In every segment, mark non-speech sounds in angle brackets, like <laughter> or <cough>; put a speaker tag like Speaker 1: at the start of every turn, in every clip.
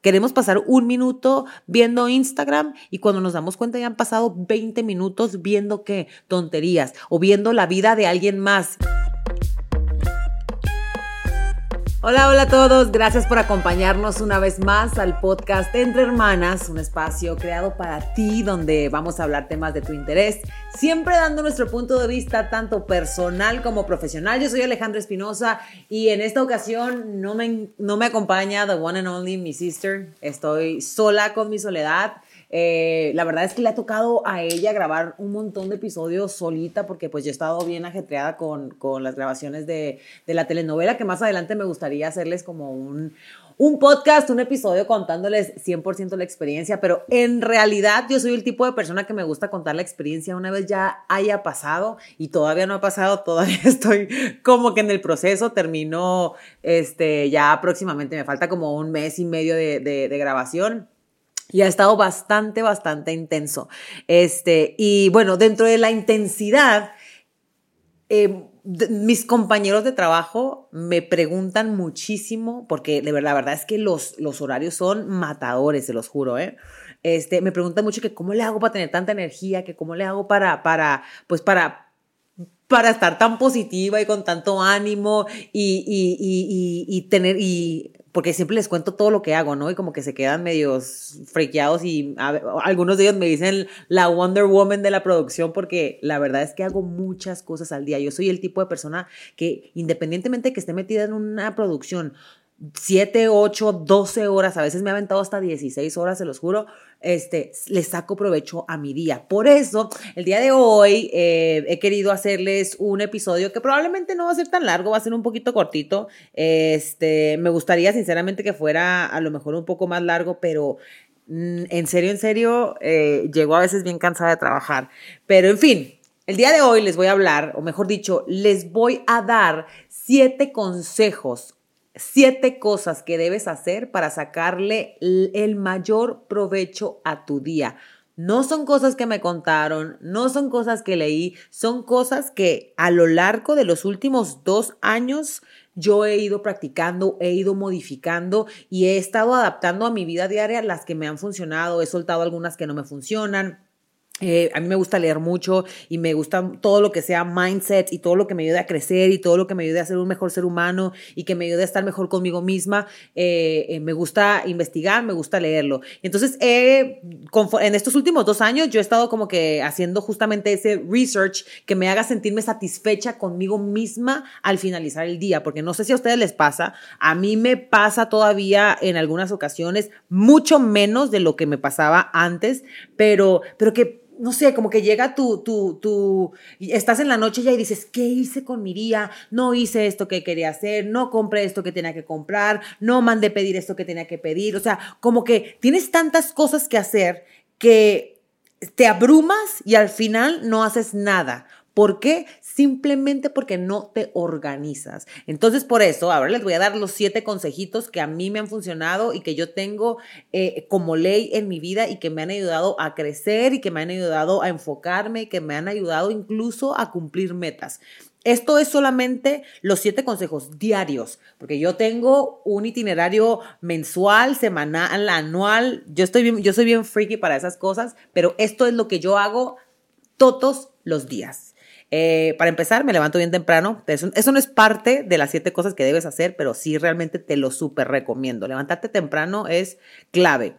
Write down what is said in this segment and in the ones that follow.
Speaker 1: Queremos pasar un minuto viendo Instagram y cuando nos damos cuenta ya han pasado 20 minutos viendo qué tonterías o viendo la vida de alguien más. Hola, hola a todos. Gracias por acompañarnos una vez más al podcast Entre Hermanas, un espacio creado para ti donde vamos a hablar temas de tu interés, siempre dando nuestro punto de vista tanto personal como profesional. Yo soy Alejandra Espinosa y en esta ocasión no me, no me acompaña the one and only mi sister. Estoy sola con mi soledad. Eh, la verdad es que le ha tocado a ella grabar un montón de episodios solita porque pues yo he estado bien ajetreada con, con las grabaciones de, de, la telenovela que más adelante me gustaría hacerles como un, un podcast, un episodio contándoles 100% la experiencia, pero en realidad yo soy el tipo de persona que me gusta contar la experiencia una vez ya haya pasado y todavía no ha pasado, <laughs> todavía estoy como que en el proceso, termino este, ya próximamente, me falta como un mes y medio de, de, de grabación y ha estado bastante, bastante intenso. Este, y bueno, dentro de la intensidad, eh, mis compañeros de trabajo me preguntan muchísimo, porque la verdad es que los, los horarios son matadores, se los juro, ¿eh? Este, me preguntan mucho que cómo le hago para tener tanta energía, que cómo le hago para, para, pues para, para estar tan positiva y con tanto ánimo y, y, y, y tener, porque siempre les cuento todo lo que hago, ¿no? Y como que se quedan medios frequeados y algunos de ellos me dicen la Wonder Woman de la producción porque la verdad es que hago muchas cosas al día. Yo soy el tipo de persona que independientemente de que esté metida en una producción 7, 8, 12 horas, a veces me ha aventado hasta 16 horas, se los juro, este, le saco provecho a mi día. Por eso, el día de hoy eh, he querido hacerles un episodio que probablemente no va a ser tan largo, va a ser un poquito cortito. Este, me gustaría sinceramente que fuera a lo mejor un poco más largo, pero mm, en serio, en serio, eh, llego a veces bien cansada de trabajar. Pero en fin, el día de hoy les voy a hablar, o mejor dicho, les voy a dar siete consejos siete cosas que debes hacer para sacarle el mayor provecho a tu día. No son cosas que me contaron, no son cosas que leí, son cosas que a lo largo de los últimos dos años yo he ido practicando, he ido modificando y he estado adaptando a mi vida diaria las que me han funcionado, he soltado algunas que no me funcionan eh, a mí me gusta leer mucho y me gusta todo lo que sea mindset y todo lo que me ayude a crecer y todo lo que me ayude a ser un mejor ser humano y que me ayude a estar mejor conmigo misma. Eh, eh, me gusta investigar, me gusta leerlo. Entonces, en estos últimos dos años yo he estado como que haciendo justamente ese research que me haga sentirme satisfecha conmigo misma al finalizar el día, porque no sé si a ustedes les pasa, a mí me pasa todavía en algunas ocasiones mucho menos de lo que me pasaba antes, pero, pero que no sé, como que llega tu, tu, tu, estás en la noche ya y dices, ¿qué hice con mi día? No hice esto que quería hacer, no compré esto que tenía que comprar, no mandé pedir esto que tenía que pedir. O sea, como que tienes tantas cosas que hacer que te abrumas y al final no haces nada. ¿Por qué? Simplemente porque no te organizas. Entonces, por eso, ahora les voy a dar los siete consejitos que a mí me han funcionado y que yo tengo eh, como ley en mi vida y que me han ayudado a crecer y que me han ayudado a enfocarme y que me han ayudado incluso a cumplir metas. Esto es solamente los siete consejos diarios, porque yo tengo un itinerario mensual, semanal, anual. Yo estoy yo soy bien freaky para esas cosas, pero esto es lo que yo hago todos los días. Eh, para empezar, me levanto bien temprano. Eso, eso, no es parte de las siete cosas que debes hacer, pero sí realmente te lo súper recomiendo. Levantarte temprano es clave.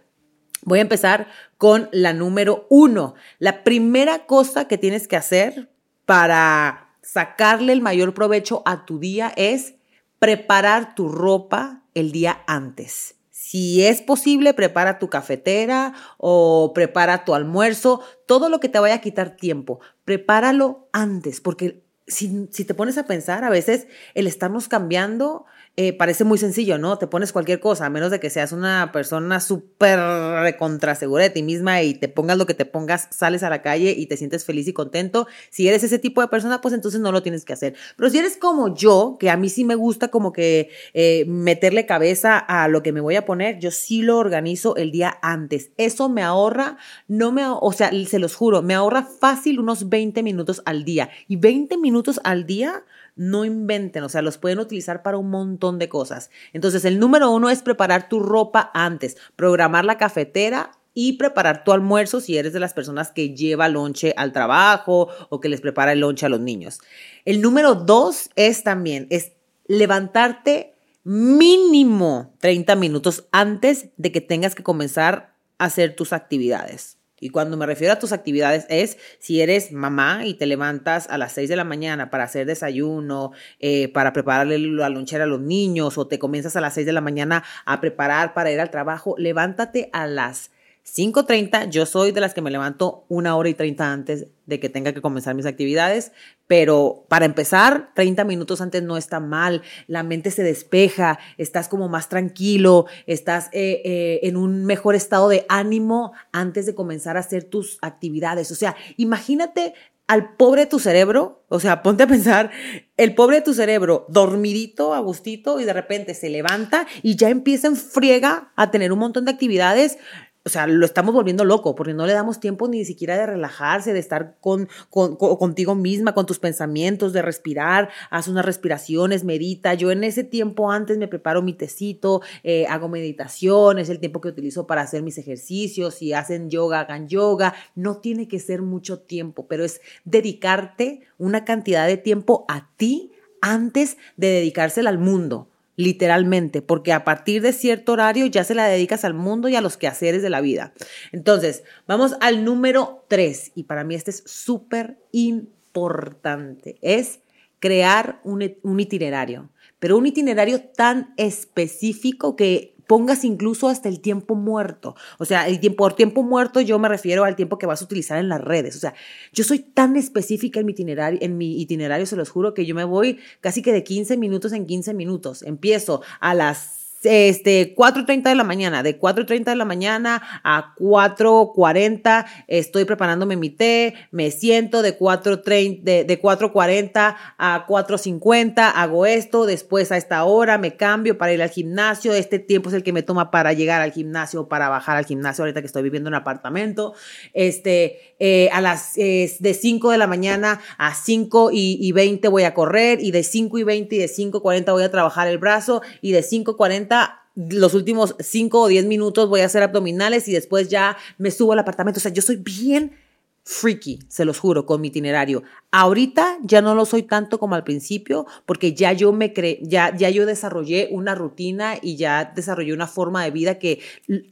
Speaker 1: Voy a empezar con la número uno. La primera cosa que tienes que hacer para sacarle el mayor provecho a tu día es preparar tu ropa el día antes. Si es posible, prepara tu cafetera o prepara tu almuerzo, todo lo que te vaya a quitar tiempo, prepáralo antes, porque si, si te pones a pensar, a veces el estarnos cambiando eh, parece muy sencillo, ¿no? Te pones cualquier cosa, a menos de que seas una persona súper recontra segura de ti misma y te pongas lo que te pongas, sales a la calle y te sientes feliz y contento. Si eres ese tipo de persona, pues entonces no lo tienes que hacer. Pero si eres como yo, que a mí sí me gusta como que eh, meterle cabeza a lo que me voy a poner, yo sí lo organizo el día antes. Eso me ahorra, no me, o sea, se los juro, me ahorra fácil unos 20 minutos al día. Y 20 minutos al día no inventen, o sea, los pueden utilizar para un montón de cosas. Entonces, el número uno es preparar tu ropa antes, programar la cafetera y preparar tu almuerzo si eres de las personas que lleva lonche al trabajo o que les prepara el lonche a los niños. El número dos es también, es levantarte mínimo 30 minutos antes de que tengas que comenzar a hacer tus actividades. Y cuando me refiero a tus actividades es si eres mamá y te levantas a las 6 de la mañana para hacer desayuno, eh, para prepararle la lonchera a los niños o te comienzas a las 6 de la mañana a preparar para ir al trabajo, levántate a las 5.30, yo soy de las que me levanto una hora y 30 antes de que tenga que comenzar mis actividades, pero para empezar, 30 minutos antes no está mal, la mente se despeja, estás como más tranquilo, estás eh, eh, en un mejor estado de ánimo antes de comenzar a hacer tus actividades. O sea, imagínate al pobre de tu cerebro, o sea, ponte a pensar, el pobre de tu cerebro dormidito, agustito, y de repente se levanta y ya empieza en friega a tener un montón de actividades o sea, lo estamos volviendo loco porque no le damos tiempo ni siquiera de relajarse, de estar con, contigo misma, con tus pensamientos, de respirar, haz unas respiraciones, medita. Yo en ese tiempo antes me preparo mi tecito, eh, hago meditación, es el tiempo que utilizo para hacer mis ejercicios. Si hacen yoga, hagan yoga. No tiene que ser mucho tiempo, pero es dedicarte una cantidad de tiempo a ti antes de dedicársela al mundo literalmente, porque a partir de cierto horario ya se la dedicas al mundo y a los quehaceres de la vida. Entonces, vamos al número tres, y para mí este es súper importante, es crear un, un itinerario, pero un itinerario tan específico que pongas incluso hasta el tiempo muerto. O sea, el tiempo, por tiempo muerto yo me refiero al tiempo que vas a utilizar en las redes. O sea, yo soy tan específica en mi itinerario, en mi itinerario se los juro que yo me voy casi que de 15 minutos en 15 minutos. Empiezo a las este, 4.30 de la mañana, de 4.30 de la mañana a 4.40 estoy preparándome mi té, me siento de 4.30, de, de 4.40 a 4.50, hago esto, después a esta hora me cambio para ir al gimnasio, este tiempo es el que me toma para llegar al gimnasio, para bajar al gimnasio ahorita que estoy viviendo en un apartamento, este, eh, a las, de 5 de la mañana a 5 y, y 20 voy a correr y de 5 y 20 y de 5.40 voy a trabajar el brazo y de 5.40 los últimos 5 o 10 minutos voy a hacer abdominales y después ya me subo al apartamento. O sea, yo soy bien freaky, se los juro, con mi itinerario. Ahorita ya no lo soy tanto como al principio, porque ya yo me cre ya, ya yo desarrollé una rutina y ya desarrollé una forma de vida que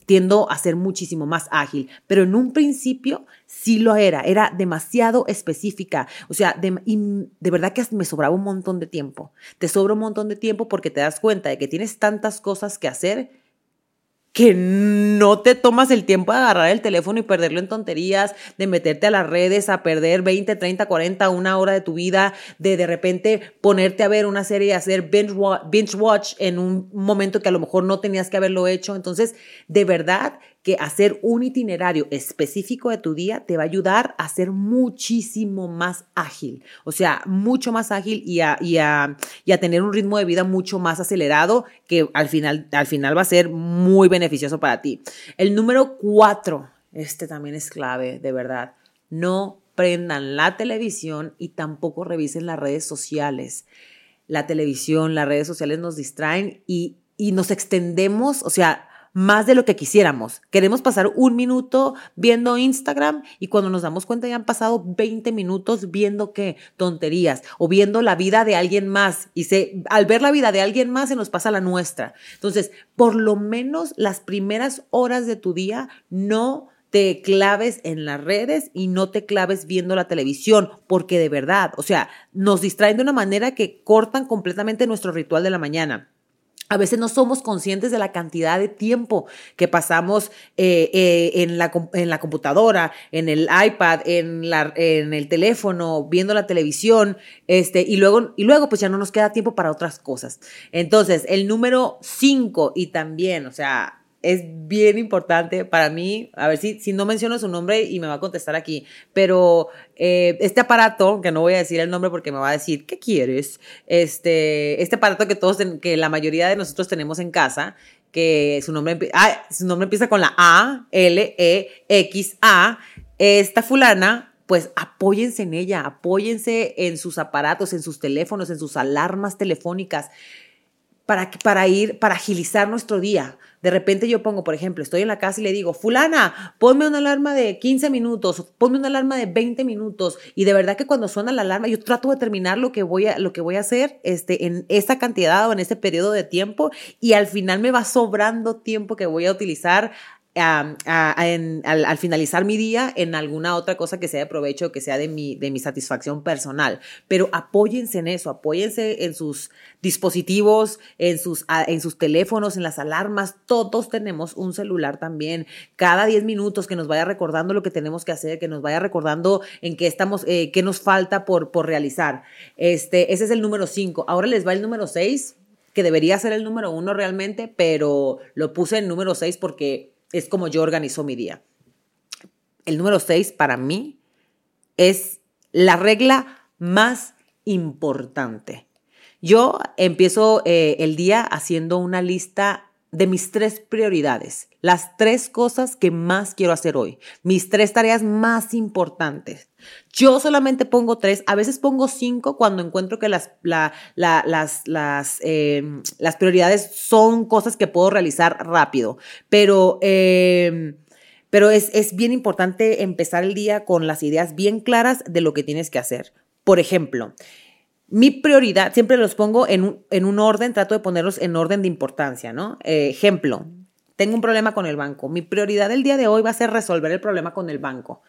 Speaker 1: tiendo a ser muchísimo más ágil. Pero en un principio sí lo era, era demasiado específica. O sea, de, de verdad que me sobraba un montón de tiempo. Te sobra un montón de tiempo porque te das cuenta de que tienes tantas cosas que hacer que no te tomas el tiempo de agarrar el teléfono y perderlo en tonterías, de meterte a las redes, a perder 20, 30, 40, una hora de tu vida, de de repente ponerte a ver una serie y hacer binge watch, en un momento que a lo mejor no tenías que haberlo hecho. Entonces, de verdad que hacer un itinerario específico de tu día te va a ayudar a ser muchísimo más ágil, o sea, mucho más ágil y a, tener un ritmo de vida mucho más acelerado que al final, al final va a ser muy beneficioso para ti. El número cuatro, este también es clave, de verdad. No prendan la televisión y tampoco revisen las redes sociales. La televisión, las redes sociales nos distraen y, y nos extendemos, o sea, más de lo que quisiéramos. Queremos pasar un minuto viendo Instagram y cuando nos damos cuenta ya han pasado 20 minutos viendo qué tonterías o viendo la vida de alguien más y se, al ver la vida de alguien más se nos pasa la nuestra. Entonces, por lo menos las primeras horas de tu día no te claves en las redes y no te claves viendo la televisión, porque de verdad, o sea, nos distraen de una manera que cortan completamente nuestro ritual de la mañana. A veces no somos conscientes de la cantidad de tiempo que pasamos eh, eh, en, la, en, la, computadora, en el iPad, en, la, el teléfono, viendo la televisión, este, y luego, y luego pues ya no nos queda tiempo para otras cosas. Entonces, el número cinco y también, o sea, es bien importante para mí, a ver si, si no menciono su nombre y me va a contestar aquí, pero eh, este aparato, que no voy a decir el nombre porque me va a decir, ¿qué quieres? Este, este aparato que todos, que la mayoría de nosotros tenemos en casa, que su nombre, ah, su nombre empieza con la A, L, E, X, A, esta fulana pues apóyense en ella, apóyense en sus aparatos, en sus teléfonos, en sus alarmas telefónicas para, para ir, para agilizar nuestro día. De repente yo pongo, por ejemplo, estoy en la casa y le digo, fulana, ponme una alarma de 15 minutos, ponme una alarma de 20 minutos. Y de verdad que cuando suena la alarma, yo trato de terminar lo que voy a, lo que voy a hacer este, en esa cantidad o en ese periodo de tiempo y al final me va sobrando tiempo que voy a utilizar al, finalizar mi día en alguna otra cosa que sea de provecho, que sea de mi, de mi satisfacción personal. Pero apóyense en eso, apóyense en sus dispositivos, en sus, en sus teléfonos, en las alarmas. Todos tenemos un celular también. Cada 10 minutos que nos vaya recordando lo que tenemos que hacer, que nos vaya recordando en qué estamos, eh, qué nos falta por, por realizar. Este, ese es el número 5. Ahora les va el número 6 que debería ser el número uno realmente, pero lo puse en número 6 porque es como yo organizo mi día. El número seis para mí es la regla más importante. Yo empiezo eh, el día haciendo una lista de mis tres prioridades, las tres cosas que más quiero hacer hoy, mis tres tareas más importantes. Yo solamente pongo tres, a veces pongo cinco cuando encuentro que las, las, las, em, las, prioridades son cosas que puedo realizar rápido, pero... Em, pero es, es bien importante empezar el día con las ideas bien claras de lo que tienes que hacer. Por ejemplo, mi prioridad, siempre los pongo en un, en un, orden, trato de ponerlos en orden de importancia, ¿no? Eh, ejemplo, tengo un problema con el banco. Mi prioridad del día de hoy va a ser resolver el problema con el banco.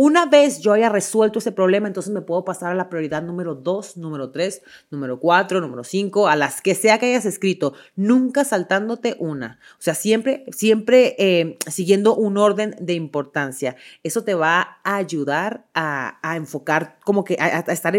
Speaker 1: Una vez yo haya resuelto ese problema, entonces me puedo pasar a la prioridad número 2, número 3, número 4, número 5, a las que sea que hayas escrito, nunca saltándote una. O sea, siempre, siempre eh, siguiendo un orden de importancia. Eso te va a ayudar a, enfocar, como que a, estar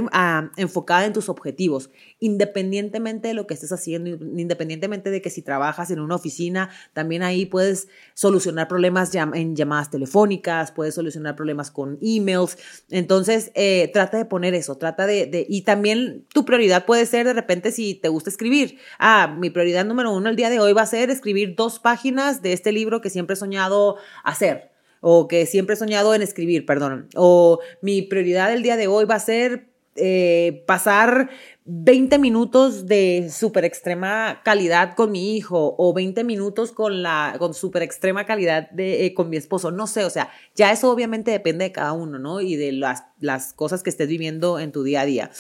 Speaker 1: enfocada en tus objetivos, independientemente de lo que estés haciendo, independientemente de que si trabajas en una oficina, también ahí puedes solucionar problemas en llamadas telefónicas, puedes solucionar problemas con emails. Entonces, eh, trata de poner eso, trata de, y también tu prioridad puede ser de repente si te gusta escribir. Ah, mi prioridad número uno el día de hoy va a ser escribir dos páginas de este libro que siempre he soñado hacer o que siempre he soñado en escribir, perdón. O mi prioridad el día de hoy va a ser eh, pasar 20 minutos de súper extrema calidad con mi hijo o 20 minutos con la con súper extrema calidad eh, con mi esposo, no sé, o sea, ya eso obviamente depende de cada uno, ¿no? Y de las, las cosas que estés viviendo en tu día a día.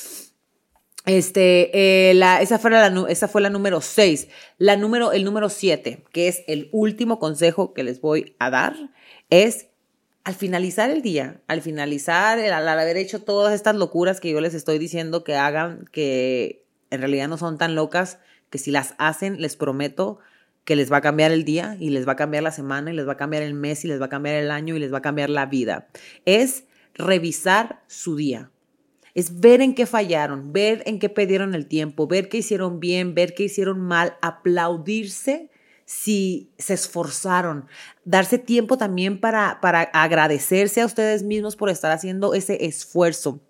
Speaker 1: Este, eh, la, esa, fue la, esa fue la número 6. La número, el número 7, que es el último consejo que les voy a dar, es al finalizar el día, al finalizar, al haber hecho todas estas locuras que yo les estoy diciendo que hagan, que en realidad no son tan locas, que si las hacen, les prometo que les va a cambiar el día y les va a cambiar la semana y les va a cambiar el mes y les va a cambiar el año y les va a cambiar la vida. Es revisar su día. Es ver en qué fallaron, ver en qué perdieron el tiempo, ver qué hicieron bien, ver qué hicieron mal, aplaudirse si se esforzaron, darse tiempo también para, para agradecerse a ustedes mismos por estar haciendo ese esfuerzo.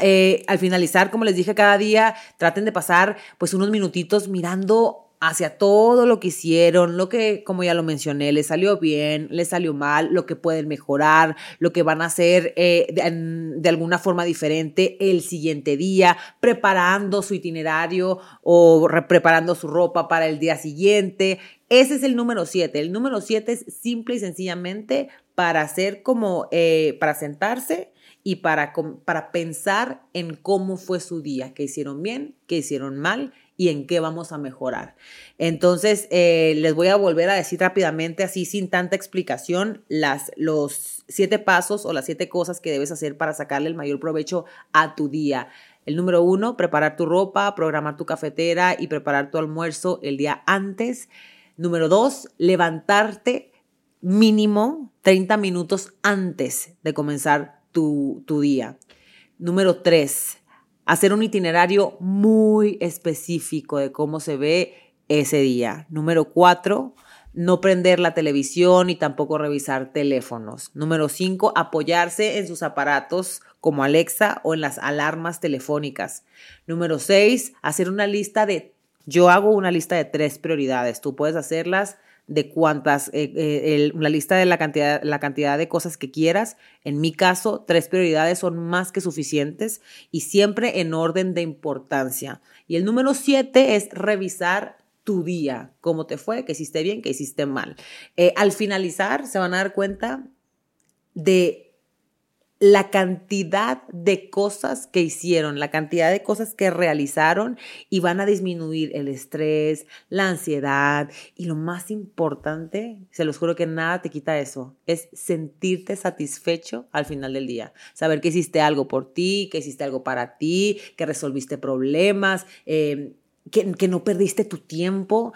Speaker 1: Eh, al finalizar, como les dije, cada día traten de pasar pues unos minutitos mirando hacia todo lo que hicieron, lo que, como ya lo mencioné, les salió bien, les salió mal, lo que pueden mejorar, lo que van a hacer eh, de, alguna forma diferente el siguiente día, preparando su itinerario o preparando su ropa para el día siguiente. Ese es el número siete. El número siete es simple y sencillamente para hacer como, eh, para sentarse y para, para pensar en cómo fue su día, qué hicieron bien, qué hicieron mal y en qué vamos a mejorar. Entonces, eh, les voy a volver a decir rápidamente, así sin tanta explicación, las, los siete pasos o las siete cosas que debes hacer para sacarle el mayor provecho a tu día. El número uno, preparar tu ropa, programar tu cafetera y preparar tu almuerzo el día antes. Número dos, levantarte mínimo 30 minutos antes de comenzar tu, tu día. Número tres, hacer un itinerario muy específico de cómo se ve ese día. Número cuatro, no prender la televisión y tampoco revisar teléfonos. Número cinco, apoyarse en sus aparatos como Alexa o en las alarmas telefónicas. Número seis, hacer una lista de, yo hago una lista de tres prioridades. Tú puedes hacerlas de cuántas, eh, eh, la lista de la cantidad, la cantidad de cosas que quieras. En mi caso, tres prioridades son más que suficientes y siempre en orden de importancia. Y el número siete es revisar tu día, cómo te fue, qué hiciste bien, qué hiciste mal. Eh, al finalizar, se van a dar cuenta de la cantidad de cosas que hicieron, la cantidad de cosas que realizaron y van a disminuir el estrés, la ansiedad. Y lo más importante, se los juro que nada te quita eso, es sentirte satisfecho al final del día, saber que hiciste algo por ti, que hiciste algo para ti, que resolviste problemas, eh, que, que no perdiste tu tiempo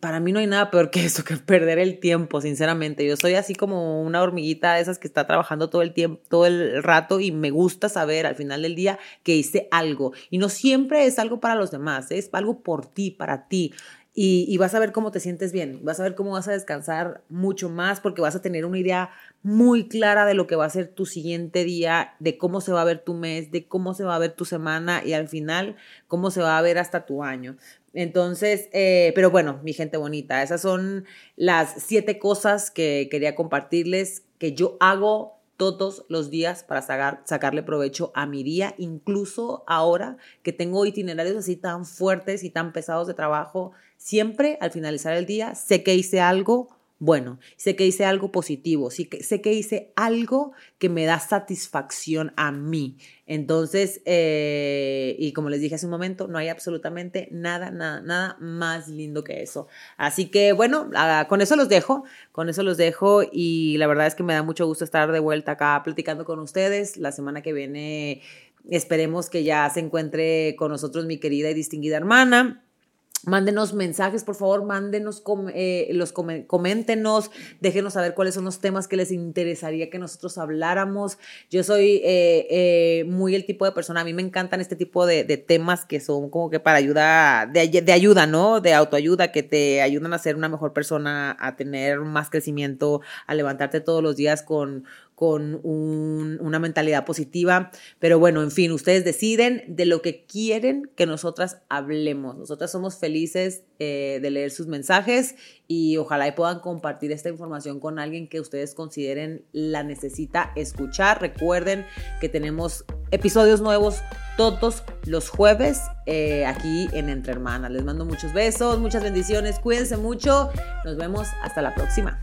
Speaker 1: para mí no hay nada peor que eso, que perder el tiempo, sinceramente. Yo soy así como una hormiguita de esas que está trabajando todo el tiempo, todo el rato y me gusta saber al final del día que hice algo. Y no siempre es algo para los demás, es algo por ti, para ti. Y, y, vas a ver cómo te sientes bien, vas a ver cómo vas a descansar mucho más porque vas a tener una idea muy clara de lo que va a ser tu siguiente día, de cómo se va a ver tu mes, de cómo se va a ver tu semana y al final cómo se va a ver hasta tu año. Entonces, eh, pero bueno, mi gente bonita, esas son las siete cosas que quería compartirles que yo hago todos los días para sacarle provecho a mi día, incluso ahora que tengo itinerarios así tan fuertes y tan pesados de trabajo, siempre al finalizar el día sé que hice algo bueno, sé que hice algo positivo, sí que, sé que hice algo que me da satisfacción a mí. Entonces, eh, y como les dije hace un momento, no hay absolutamente nada, nada, nada más lindo que eso. Así que bueno, ah, con eso los dejo, con eso los dejo y la verdad es que me da mucho gusto estar de vuelta acá platicando con ustedes. La semana que viene esperemos que ya se encuentre con nosotros mi querida y distinguida hermana. Mándenos mensajes, por favor, mándenos, eh, los coméntenos, déjenos saber cuáles son los temas que les interesaría que nosotros habláramos. Yo soy eh, eh, muy el tipo de persona, a mí me encantan este tipo de, temas que son como que para ayuda, de, de, ayuda, ¿no? De autoayuda, que te ayudan a ser una mejor persona, a tener más crecimiento, a levantarte todos los días con, con una mentalidad positiva. Pero bueno, en fin, ustedes deciden de lo que quieren que nosotras hablemos. Nosotras somos felices eh, de leer sus mensajes y ojalá y puedan compartir esta información con alguien que ustedes consideren la necesita escuchar. Recuerden que tenemos episodios nuevos todos los jueves eh, aquí en Entre Hermanas. Les mando muchos besos, muchas bendiciones, cuídense mucho. Nos vemos hasta la próxima.